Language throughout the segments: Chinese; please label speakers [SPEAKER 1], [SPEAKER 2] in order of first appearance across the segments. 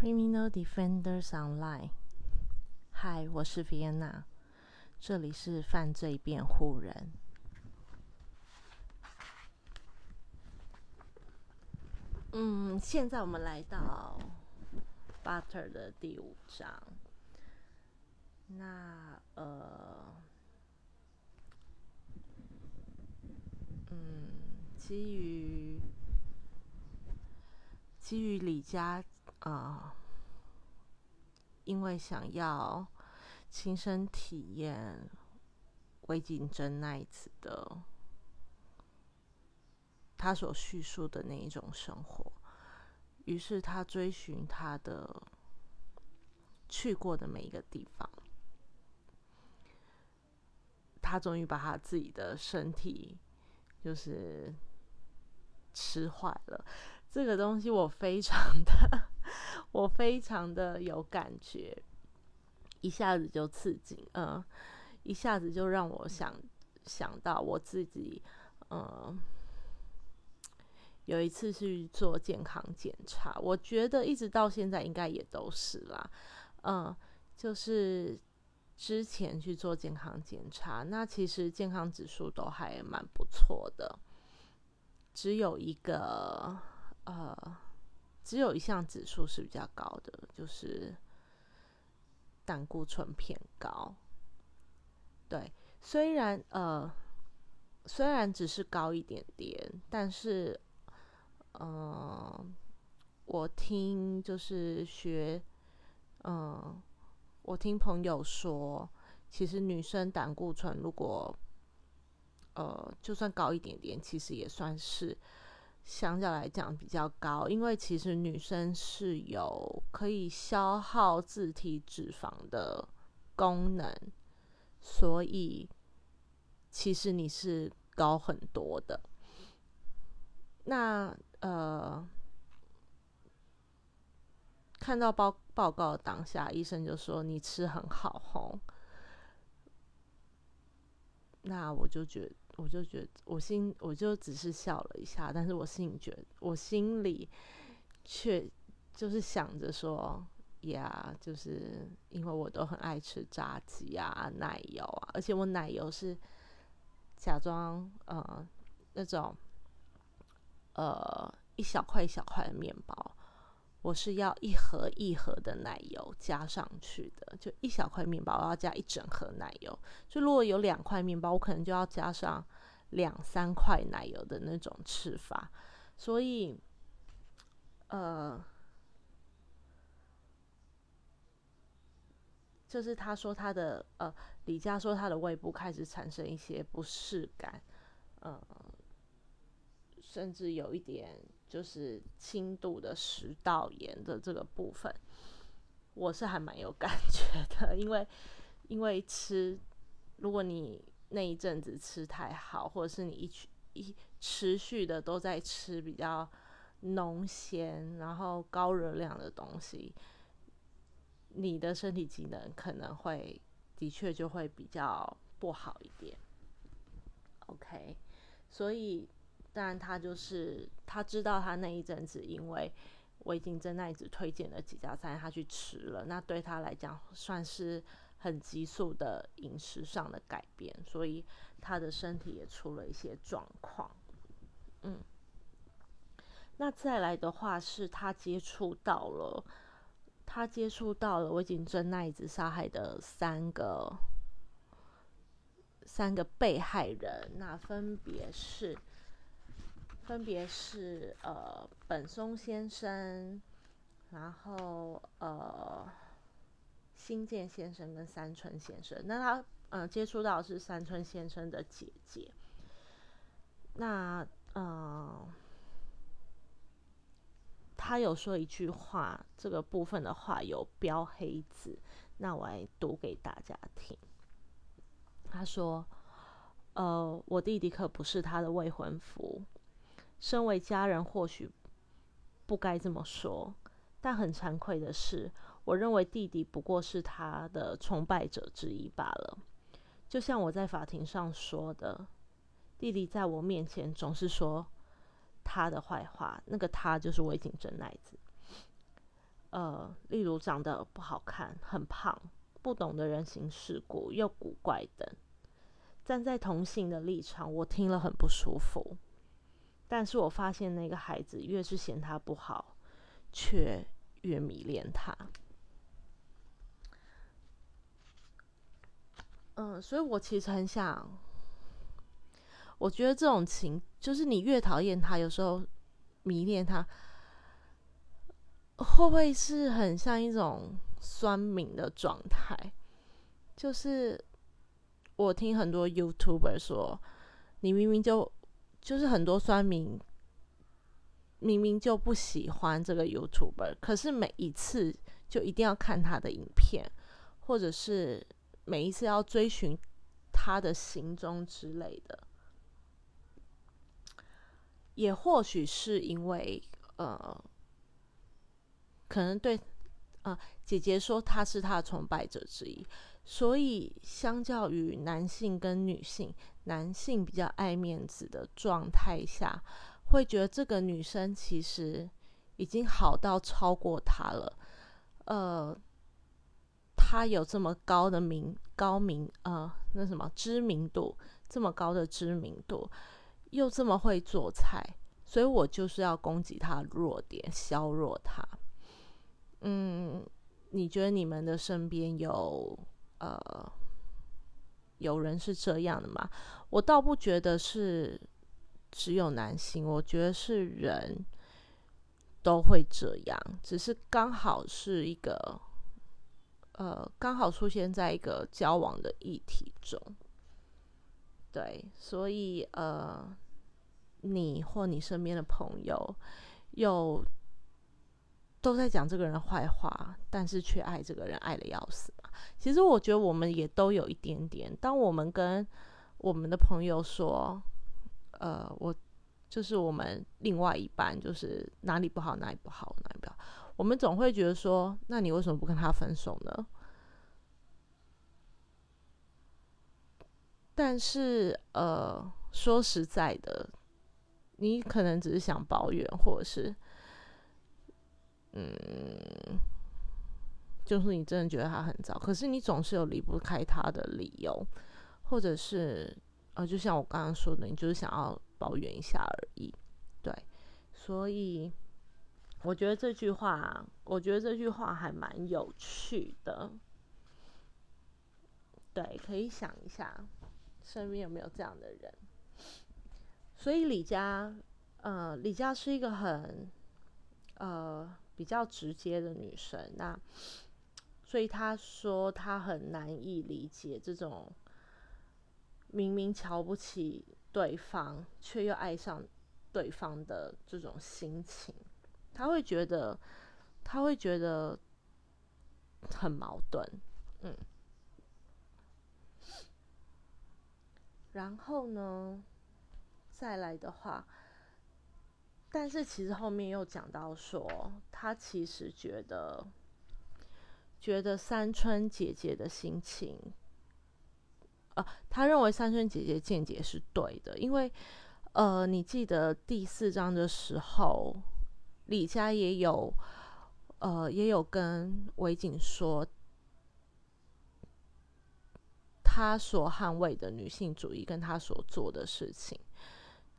[SPEAKER 1] Criminal Defenders Online，嗨，我是 Vienna，这里是犯罪辩护人。嗯，现在我们来到 Butter 的第五章。那呃，嗯，基于基于李家。啊，因为想要亲身体验魏景真那一次的他所叙述的那一种生活，于是他追寻他的去过的每一个地方，他终于把他自己的身体就是吃坏了。这个东西我非常的。我非常的有感觉，一下子就刺激，嗯，一下子就让我想想到我自己，嗯，有一次去做健康检查，我觉得一直到现在应该也都是啦，嗯，就是之前去做健康检查，那其实健康指数都还蛮不错的，只有一个，呃。只有一项指数是比较高的，就是胆固醇偏高。对，虽然呃，虽然只是高一点点，但是，嗯，我听就是学，嗯，我听朋友说，其实女生胆固醇如果，呃，就算高一点点，其实也算是。相较来讲比较高，因为其实女生是有可以消耗自体脂肪的功能，所以其实你是高很多的。那呃，看到报报告当下，医生就说你吃很好吼，那我就觉得。我就觉得，我心我就只是笑了一下，但是我心里觉得，我心里却就是想着说，呀，就是因为我都很爱吃炸鸡啊、奶油啊，而且我奶油是假装呃那种呃一小块一小块的面包。我是要一盒一盒的奶油加上去的，就一小块面包，我要加一整盒奶油。就如果有两块面包，我可能就要加上两三块奶油的那种吃法。所以，呃，就是他说他的呃，李佳说他的胃部开始产生一些不适感，嗯，甚至有一点。就是轻度的食道炎的这个部分，我是还蛮有感觉的，因为因为吃，如果你那一阵子吃太好，或者是你一一持续的都在吃比较浓咸然后高热量的东西，你的身体机能可能会的确就会比较不好一点。OK，所以。当然，他就是他知道他那一阵子，因为魏景珍那一直推荐了几家餐，他去吃了，那对他来讲算是很急速的饮食上的改变，所以他的身体也出了一些状况。嗯，那再来的话是他接触到了，他接触到了魏景珍那一直杀害的三个三个被害人，那分别是。分别是呃本松先生，然后呃新建先生跟三春先生。那他嗯接触到是三春先生的姐姐。那嗯他有说一句话，这个部分的话有标黑字，那我来读给大家听。他说：“呃，我弟弟可不是他的未婚夫。”身为家人，或许不该这么说，但很惭愧的是，我认为弟弟不过是他的崇拜者之一罢了。就像我在法庭上说的，弟弟在我面前总是说他的坏话，那个他就是魏景真奈子。呃，例如长得不好看、很胖、不懂得人情世故又古怪等。站在同性的立场，我听了很不舒服。但是我发现那个孩子越是嫌他不好，却越迷恋他。嗯，所以我其实很想，我觉得这种情就是你越讨厌他，有时候迷恋他。会不会是很像一种酸敏的状态？就是我听很多 YouTuber 说，你明明就就是很多酸民，明明就不喜欢这个 YouTuber，可是每一次就一定要看他的影片，或者是每一次要追寻他的行踪之类的。也或许是因为呃。可能对，啊，姐姐说她是她的崇拜者之一，所以相较于男性跟女性，男性比较爱面子的状态下，会觉得这个女生其实已经好到超过他了。呃，她有这么高的名高名，呃，那什么知名度，这么高的知名度，又这么会做菜，所以我就是要攻击她的弱点，削弱她。嗯，你觉得你们的身边有呃有人是这样的吗？我倒不觉得是只有男性，我觉得是人都会这样，只是刚好是一个呃刚好出现在一个交往的议题中，对，所以呃你或你身边的朋友有。都在讲这个人坏话，但是却爱这个人爱的要死。其实我觉得我们也都有一点点。当我们跟我们的朋友说，呃，我就是我们另外一半，就是哪里不好哪里不好哪里不好，我们总会觉得说，那你为什么不跟他分手呢？但是呃，说实在的，你可能只是想抱怨，或者是。嗯，就是你真的觉得他很糟，可是你总是有离不开他的理由，或者是呃，就像我刚刚说的，你就是想要抱怨一下而已，对。所以我觉得这句话，我觉得这句话还蛮有趣的，对，可以想一下身边有没有这样的人。所以李佳，呃，李佳是一个很，呃。比较直接的女生，那所以他说他很难以理解这种明明瞧不起对方却又爱上对方的这种心情，他会觉得他会觉得很矛盾，嗯，然后呢，再来的话。但是其实后面又讲到说，他其实觉得，觉得三春姐姐的心情，呃，他认为三春姐姐见解是对的，因为，呃，你记得第四章的时候，李佳也有，呃，也有跟韦景说，他所捍卫的女性主义跟他所做的事情。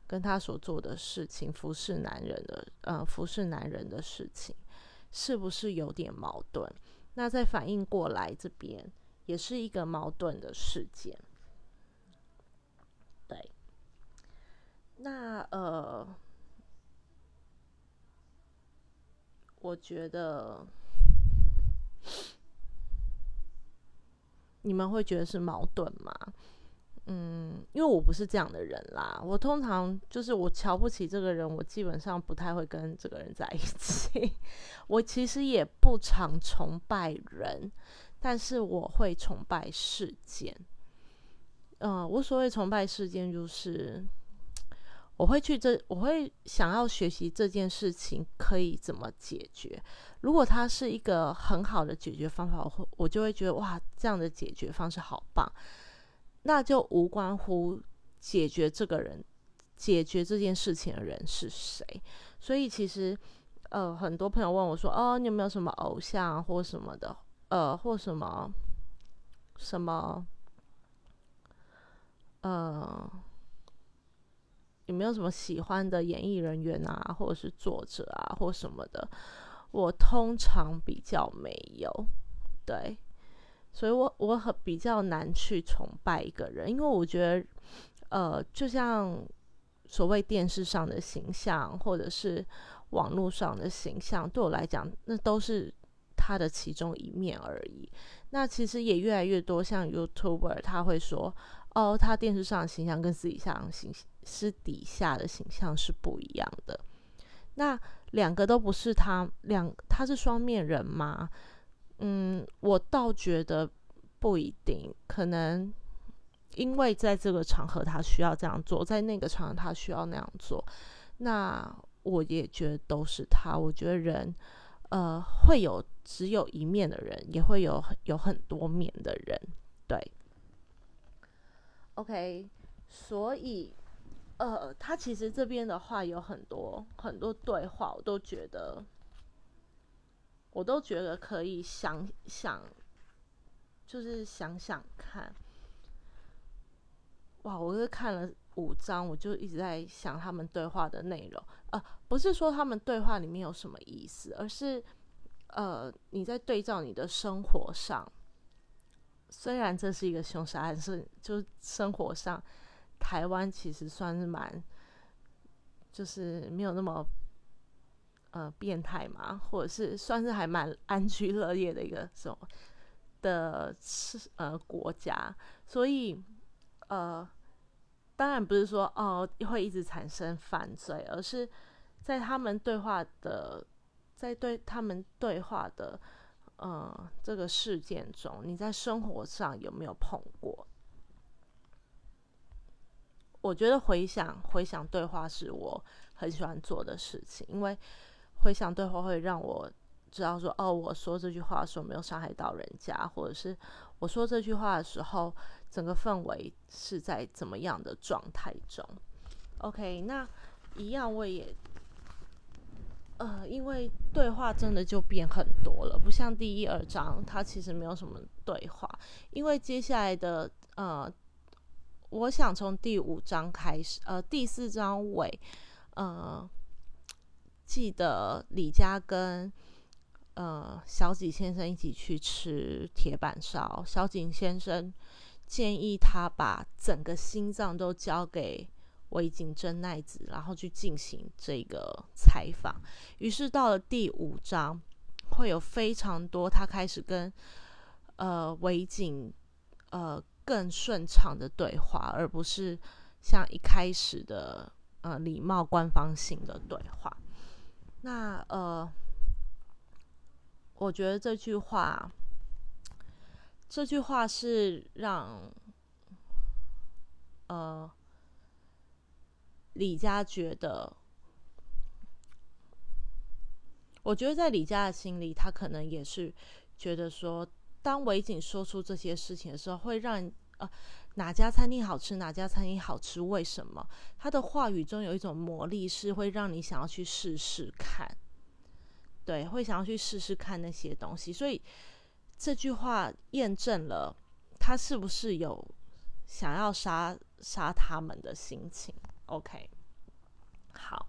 [SPEAKER 1] 跟他所做的事情，服侍男人的，呃，服侍男人的事情，是不是有点矛盾？那再反应过来，这边也是一个矛盾的事件。对，那呃，我觉得你们会觉得是矛盾吗？嗯，因为我不是这样的人啦，我通常就是我瞧不起这个人，我基本上不太会跟这个人在一起。我其实也不常崇拜人，但是我会崇拜事件。嗯，我所谓崇拜事件，就是我会去这，我会想要学习这件事情可以怎么解决。如果它是一个很好的解决方法，我会我就会觉得哇，这样的解决方式好棒。那就无关乎解决这个人、解决这件事情的人是谁。所以其实，呃，很多朋友问我说：“哦，你有没有什么偶像或什么的？呃，或什么什么？呃，有没有什么喜欢的演艺人员啊，或者是作者啊，或什么的？”我通常比较没有，对，所以我我很比较难去崇拜一个人，因为我觉得，呃，就像所谓电视上的形象，或者是。网络上的形象对我来讲，那都是他的其中一面而已。那其实也越来越多像 YouTuber，他会说：“哦，他电视上的形象跟私底下形私底下的形象是不一样的。”那两个都不是他两，他是双面人吗？嗯，我倒觉得不一定，可能因为在这个场合他需要这样做，在那个场合他需要那样做。那我也觉得都是他。我觉得人，呃，会有只有一面的人，也会有有很多面的人。对，OK，所以，呃，他其实这边的话有很多很多对话，我都觉得，我都觉得可以想想，就是想想看。哇，我是看了。五章，我就一直在想他们对话的内容。呃，不是说他们对话里面有什么意思，而是，呃，你在对照你的生活上，虽然这是一个凶杀案，是就生活上，台湾其实算是蛮，就是没有那么，呃，变态嘛，或者是算是还蛮安居乐业的一个什么的是呃国家，所以，呃。当然不是说哦会一直产生犯罪，而是在他们对话的，在对他们对话的，呃，这个事件中，你在生活上有没有碰过？我觉得回想回想对话是我很喜欢做的事情，因为回想对话会让我知道说，哦，我说这句话的时候没有伤害到人家，或者是我说这句话的时候。整个氛围是在怎么样的状态中？OK，那一样我也，呃，因为对话真的就变很多了，不像第一二章，它其实没有什么对话。因为接下来的，呃，我想从第五章开始，呃，第四章尾，呃，记得李佳跟呃小井先生一起去吃铁板烧，小井先生。建议他把整个心脏都交给尾井真奈子，然后去进行这个采访。于是到了第五章，会有非常多他开始跟呃尾井呃更顺畅的对话，而不是像一开始的呃礼貌官方性的对话。那呃，我觉得这句话。这句话是让，呃，李佳觉得，我觉得在李佳的心里，他可能也是觉得说，当维景说出这些事情的时候，会让呃哪家餐厅好吃，哪家餐厅好吃，为什么？他的话语中有一种魔力，是会让你想要去试试看，对，会想要去试试看那些东西，所以。这句话验证了他是不是有想要杀杀他们的心情。OK，好，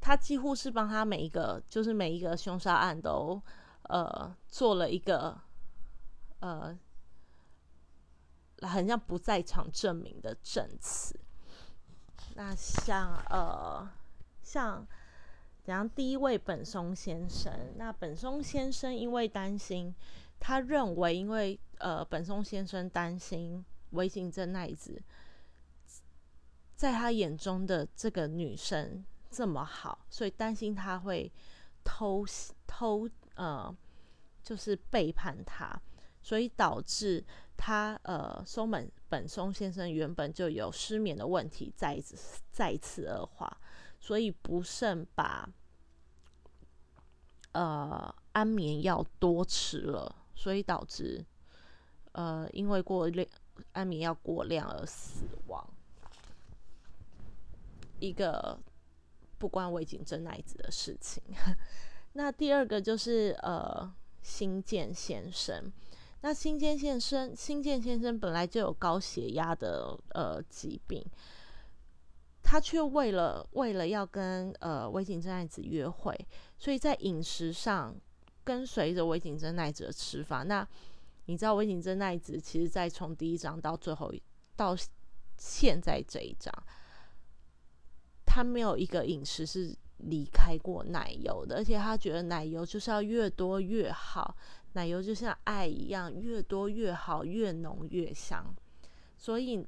[SPEAKER 1] 他几乎是帮他每一个，就是每一个凶杀案都呃做了一个呃很像不在场证明的证词。那像呃像。然后第一位本松先生，那本松先生因为担心，他认为因为呃本松先生担心维井真奈子，在他眼中的这个女生这么好，所以担心他会偷偷呃就是背叛他，所以导致他呃松本本松先生原本就有失眠的问题，再一次再次恶化，所以不慎把。呃，安眠药多吃了，所以导致呃，因为过量安眠药过量而死亡。一个不关尾井真奈子的事情。那第二个就是呃新建先生，那新建先生新建先生本来就有高血压的呃疾病，他却为了为了要跟呃尾井真奈子约会，所以在饮食上跟随着尾井真奈子的吃饭。那你知道尾井真奈子其实在从第一章到最后到现在这一章。他没有一个饮食是离开过奶油的，而且他觉得奶油就是要越多越好，奶油就像爱一样，越多越好，越浓越香。所以，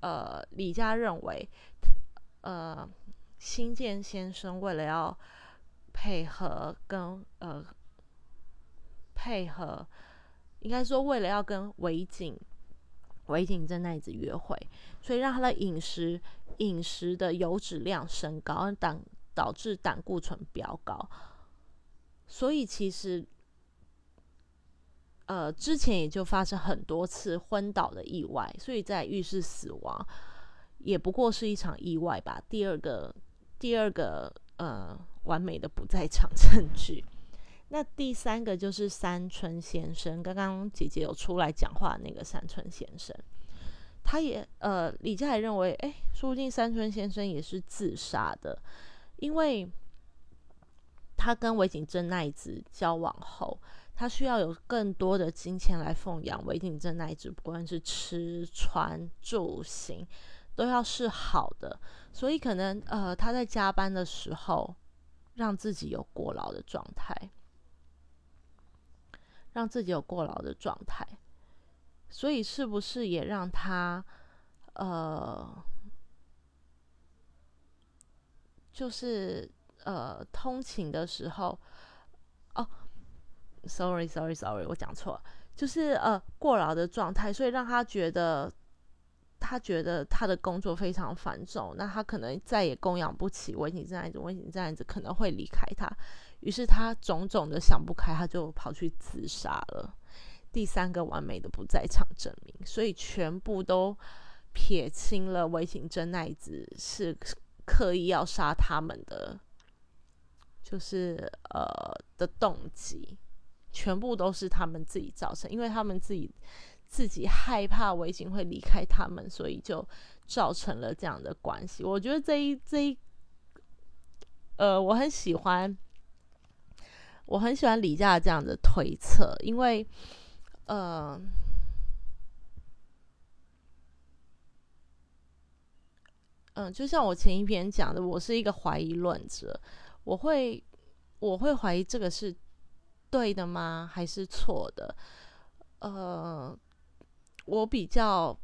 [SPEAKER 1] 呃，李佳认为，呃，新建先生为了要配合跟呃配合，应该说为了要跟维景维景正奈子约会，所以让他的饮食。饮食的油脂量升高，当导致胆固醇飙高，所以其实，呃，之前也就发生很多次昏倒的意外，所以在浴室死亡也不过是一场意外吧。第二个，第二个，呃，完美的不在场证据。那第三个就是山村先生，刚刚姐姐有出来讲话那个山村先生。他也呃，李佳也认为，哎，说不定山村先生也是自杀的，因为他跟尾井正奈子交往后，他需要有更多的金钱来奉养尾井正奈子，不管是吃穿住行都要是好的，所以可能呃，他在加班的时候让自己有过劳的状态，让自己有过劳的状态。所以是不是也让他，呃，就是呃，通勤的时候，哦，sorry，sorry，sorry，我讲错了，就是呃，过劳的状态，所以让他觉得，他觉得他的工作非常繁重，那他可能再也供养不起温馨这样子，温馨这样子可能会离开他，于是他种种的想不开，他就跑去自杀了。第三个完美的不在场证明，所以全部都撇清了。微型真奈子是刻意要杀他们的，就是呃的动机，全部都是他们自己造成，因为他们自己自己害怕微井会离开他们，所以就造成了这样的关系。我觉得这一这一，呃，我很喜欢，我很喜欢李佳这样的推测，因为。呃，嗯，就像我前一篇讲的，我是一个怀疑论者，我会我会怀疑这个是对的吗？还是错的？呃，我比较，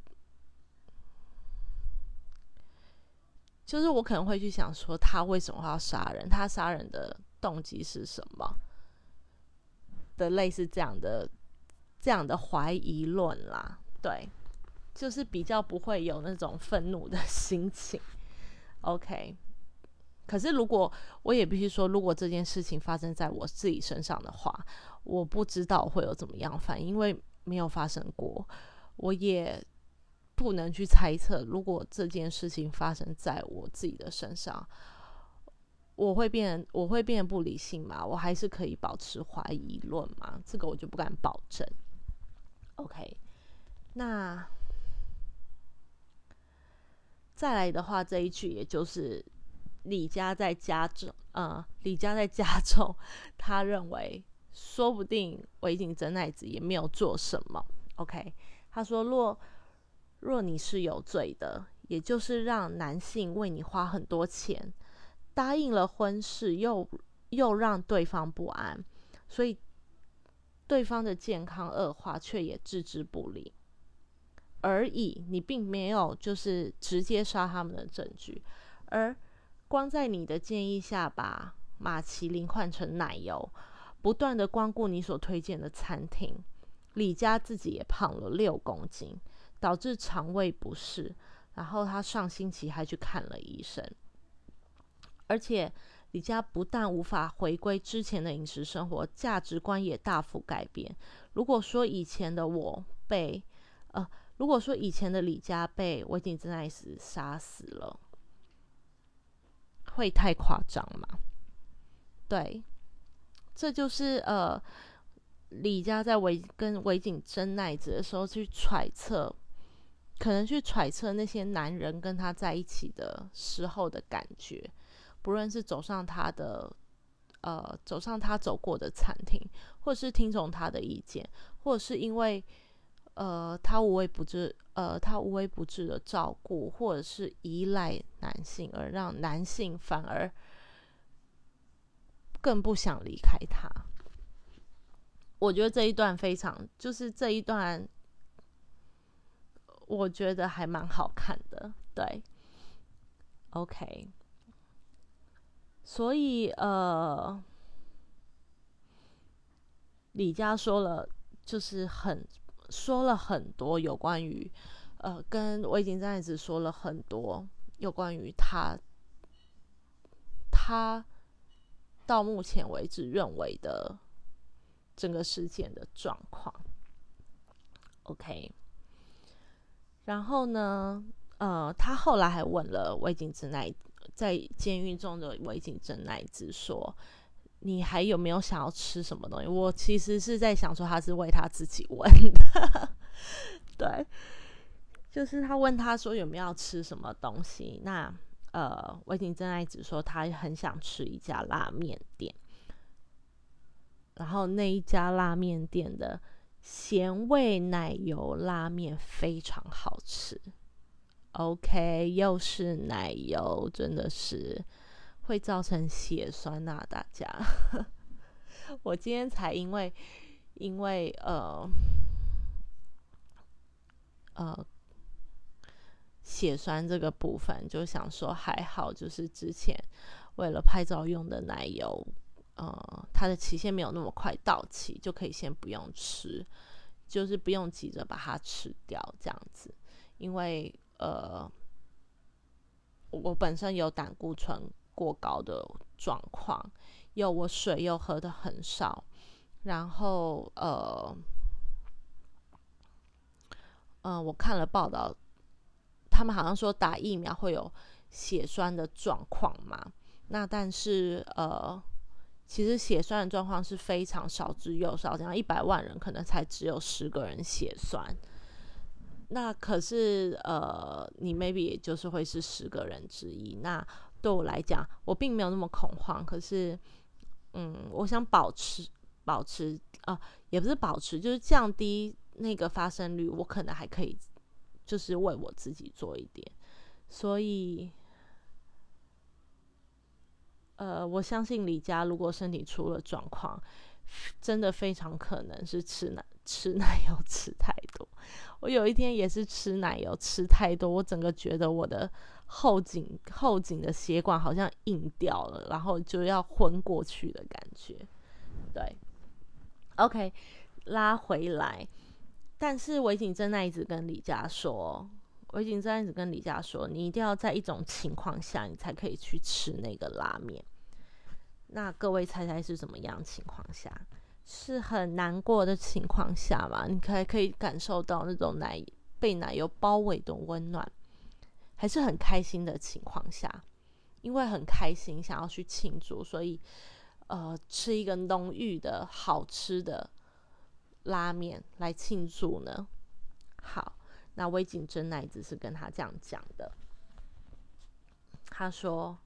[SPEAKER 1] 就是我可能会去想说，他为什么要杀人？他杀人的动机是什么？的类似这样的。这样的怀疑论啦，对，就是比较不会有那种愤怒的 心情。OK，可是如果我也必须说，如果这件事情发生在我自己身上的话，我不知道会有怎么样反应，因为没有发生过，我也不能去猜测。如果这件事情发生在我自己的身上，我会变，我会变得不理性吗？我还是可以保持怀疑论吗？这个我就不敢保证。OK，那再来的话，这一句也就是李家在家中，呃，李家在家中，他认为说不定尾井真奈子也没有做什么。OK，他说若若你是有罪的，也就是让男性为你花很多钱，答应了婚事，又又让对方不安，所以。对方的健康恶化，却也置之不理而已。你并没有就是直接杀他们的证据，而光在你的建议下，把马其林换成奶油，不断的光顾你所推荐的餐厅。李家自己也胖了六公斤，导致肠胃不适。然后他上星期还去看了医生，而且。李家不但无法回归之前的饮食生活，价值观也大幅改变。如果说以前的我被，呃，如果说以前的李家被维景真奈斯杀死了，会太夸张吗？对，这就是呃，李家在围跟围景真奈子的时候去揣测，可能去揣测那些男人跟他在一起的时候的感觉，不论是走上他的呃走上他走过的餐厅，或是听从他的意见，或者是因为呃他无微不至呃他无微不至的照顾，或者是依赖男性而让男性反而。更不想离开他。我觉得这一段非常，就是这一段，我觉得还蛮好看的。对，OK。所以呃，李佳说了，就是很说了很多有关于呃，跟魏景在子说了很多有关于他他。到目前为止，认为的整个事件的状况，OK。然后呢，呃，他后来还问了魏景之奈，在监狱中的魏景真奈子说：“你还有没有想要吃什么东西？”我其实是在想说，他是为他自己问的，对，就是他问他说有没有吃什么东西，那。呃，魏景真爱子说他很想吃一家拉面店，然后那一家拉面店的咸味奶油拉面非常好吃。OK，又是奶油，真的是会造成血栓呐！大家，我今天才因为因为呃呃。血栓这个部分，就想说还好，就是之前为了拍照用的奶油，呃，它的期限没有那么快到期，就可以先不用吃，就是不用急着把它吃掉这样子。因为呃，我本身有胆固醇过高的状况，又我水又喝的很少，然后呃，嗯，我看了报道。他们好像说打疫苗会有血栓的状况嘛？那但是呃，其实血栓的状况是非常少之又少，这样一百万人可能才只有十个人血栓。那可是呃，你 maybe 也就是会是十个人之一。那对我来讲，我并没有那么恐慌。可是，嗯，我想保持保持啊，也不是保持，就是降低那个发生率，我可能还可以。就是为我自己做一点，所以，呃，我相信李佳如果身体出了状况，真的非常可能是吃奶吃奶油吃太多。我有一天也是吃奶油吃太多，我整个觉得我的后颈后颈的血管好像硬掉了，然后就要昏过去的感觉。对，OK，拉回来。但是韦景真那一直跟李佳说，韦景真一直跟李佳说，你一定要在一种情况下，你才可以去吃那个拉面。那各位猜猜是怎么样情况下？是很难过的情况下嘛？你可以可以感受到那种奶被奶油包围的温暖，还是很开心的情况下？因为很开心，想要去庆祝，所以呃，吃一个浓郁的好吃的。拉面来庆祝呢？好，那微景真乃子是跟他这样讲的。他说：“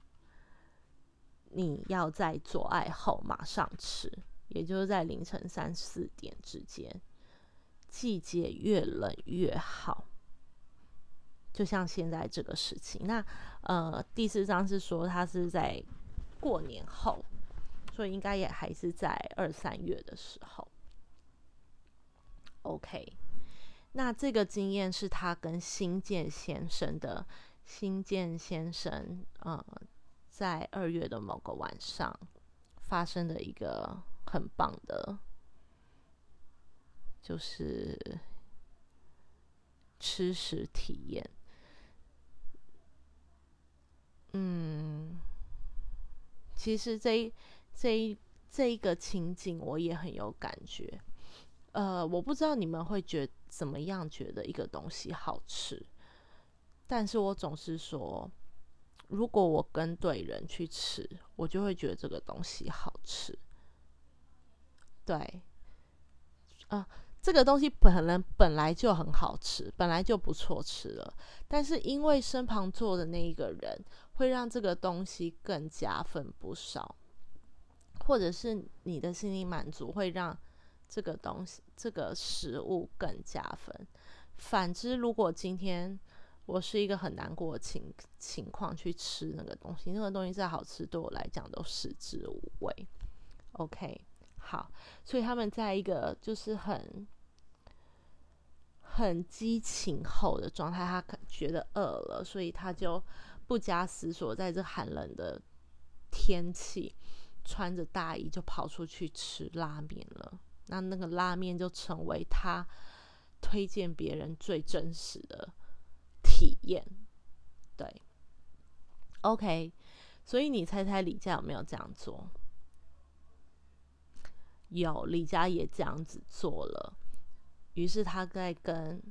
[SPEAKER 1] 你要在做爱后马上吃，也就是在凌晨三四点之间。季节越冷越好，就像现在这个事情。那呃，第四章是说他是在过年后，所以应该也还是在二三月的时候。” OK，那这个经验是他跟新建先生的新建先生，呃，在二月的某个晚上发生的一个很棒的，就是吃食体验。嗯，其实这这这一个情景我也很有感觉。呃，我不知道你们会觉怎么样觉得一个东西好吃，但是我总是说，如果我跟对人去吃，我就会觉得这个东西好吃。对，啊，这个东西本来本来就很好吃，本来就不错吃了，但是因为身旁坐的那一个人，会让这个东西更加分不少，或者是你的心理满足会让这个东西这个食物更加分。反之，如果今天我是一个很难过的情情况去吃那个东西，那个东西再好吃，对我来讲都食之无味。OK。好，所以他们在一个就是很很激情后的状态，他觉得饿了，所以他就不加思索，在这寒冷的天气，穿着大衣就跑出去吃拉面了。那那个拉面就成为他推荐别人最真实的体验。对，OK，所以你猜猜李佳有没有这样做？有李佳也这样子做了，于是他在跟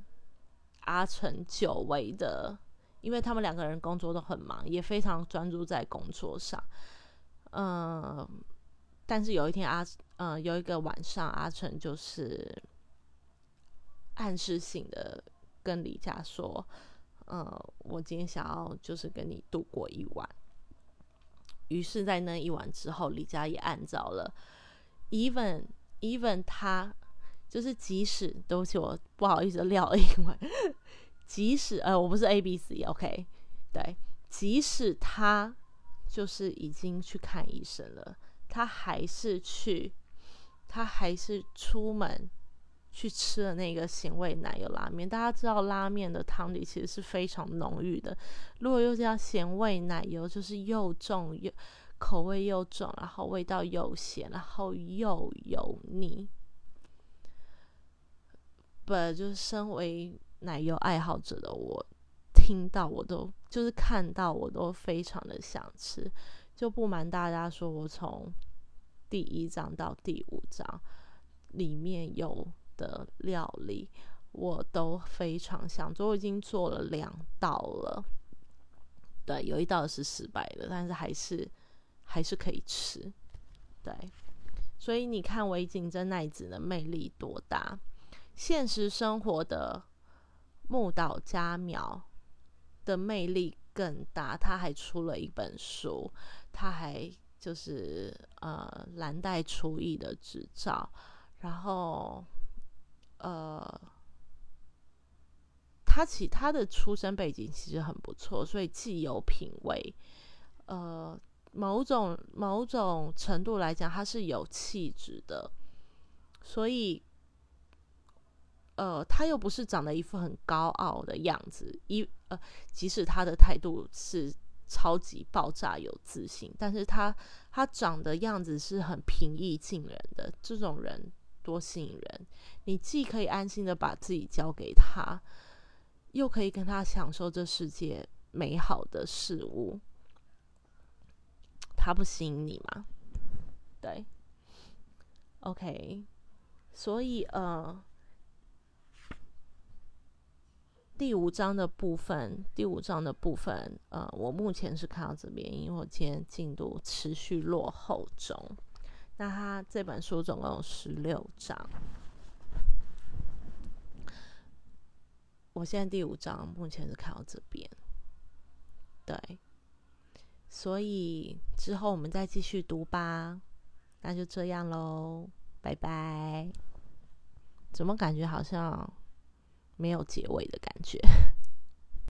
[SPEAKER 1] 阿成久违的，因为他们两个人工作都很忙，也非常专注在工作上。嗯，但是有一天阿嗯有一个晚上，阿成就是暗示性的跟李佳说：“嗯，我今天想要就是跟你度过一晚。”于是，在那一晚之后，李佳也按照了。even even 他就是即使对不起我不好意思撂英文，即使呃我不是 A B C OK 对，即使他就是已经去看医生了，他还是去，他还是出门去吃了那个咸味奶油拉面。大家知道拉面的汤底其实是非常浓郁的，如果又加咸味奶油，就是又重又。口味又重，然后味道又咸，然后又油腻。不，就是身为奶油爱好者的我，听到我都就是看到我都非常的想吃。就不瞒大家说，我从第一章到第五章里面有的料理，我都非常想做。我已经做了两道了，对，有一道是失败的，但是还是。还是可以吃，对，所以你看维景真奈子的魅力多大？现实生活的木岛佳苗的魅力更大，他还出了一本书，他还就是呃蓝带厨艺的执照，然后呃，他其他的出身背景其实很不错，所以既有品味，呃。某种某种程度来讲，他是有气质的，所以，呃，他又不是长得一副很高傲的样子，一呃，即使他的态度是超级爆炸有自信，但是他他长的样子是很平易近人的，这种人多吸引人。你既可以安心的把自己交给他，又可以跟他享受这世界美好的事物。他不吸引你吗？对，OK，所以呃，第五章的部分，第五章的部分，呃，我目前是看到这边，因为我今天进度持续落后中。那他这本书总共有十六章，我现在第五章目前是看到这边，对。所以之后我们再继续读吧，那就这样喽，拜拜。怎么感觉好像没有结尾的感觉？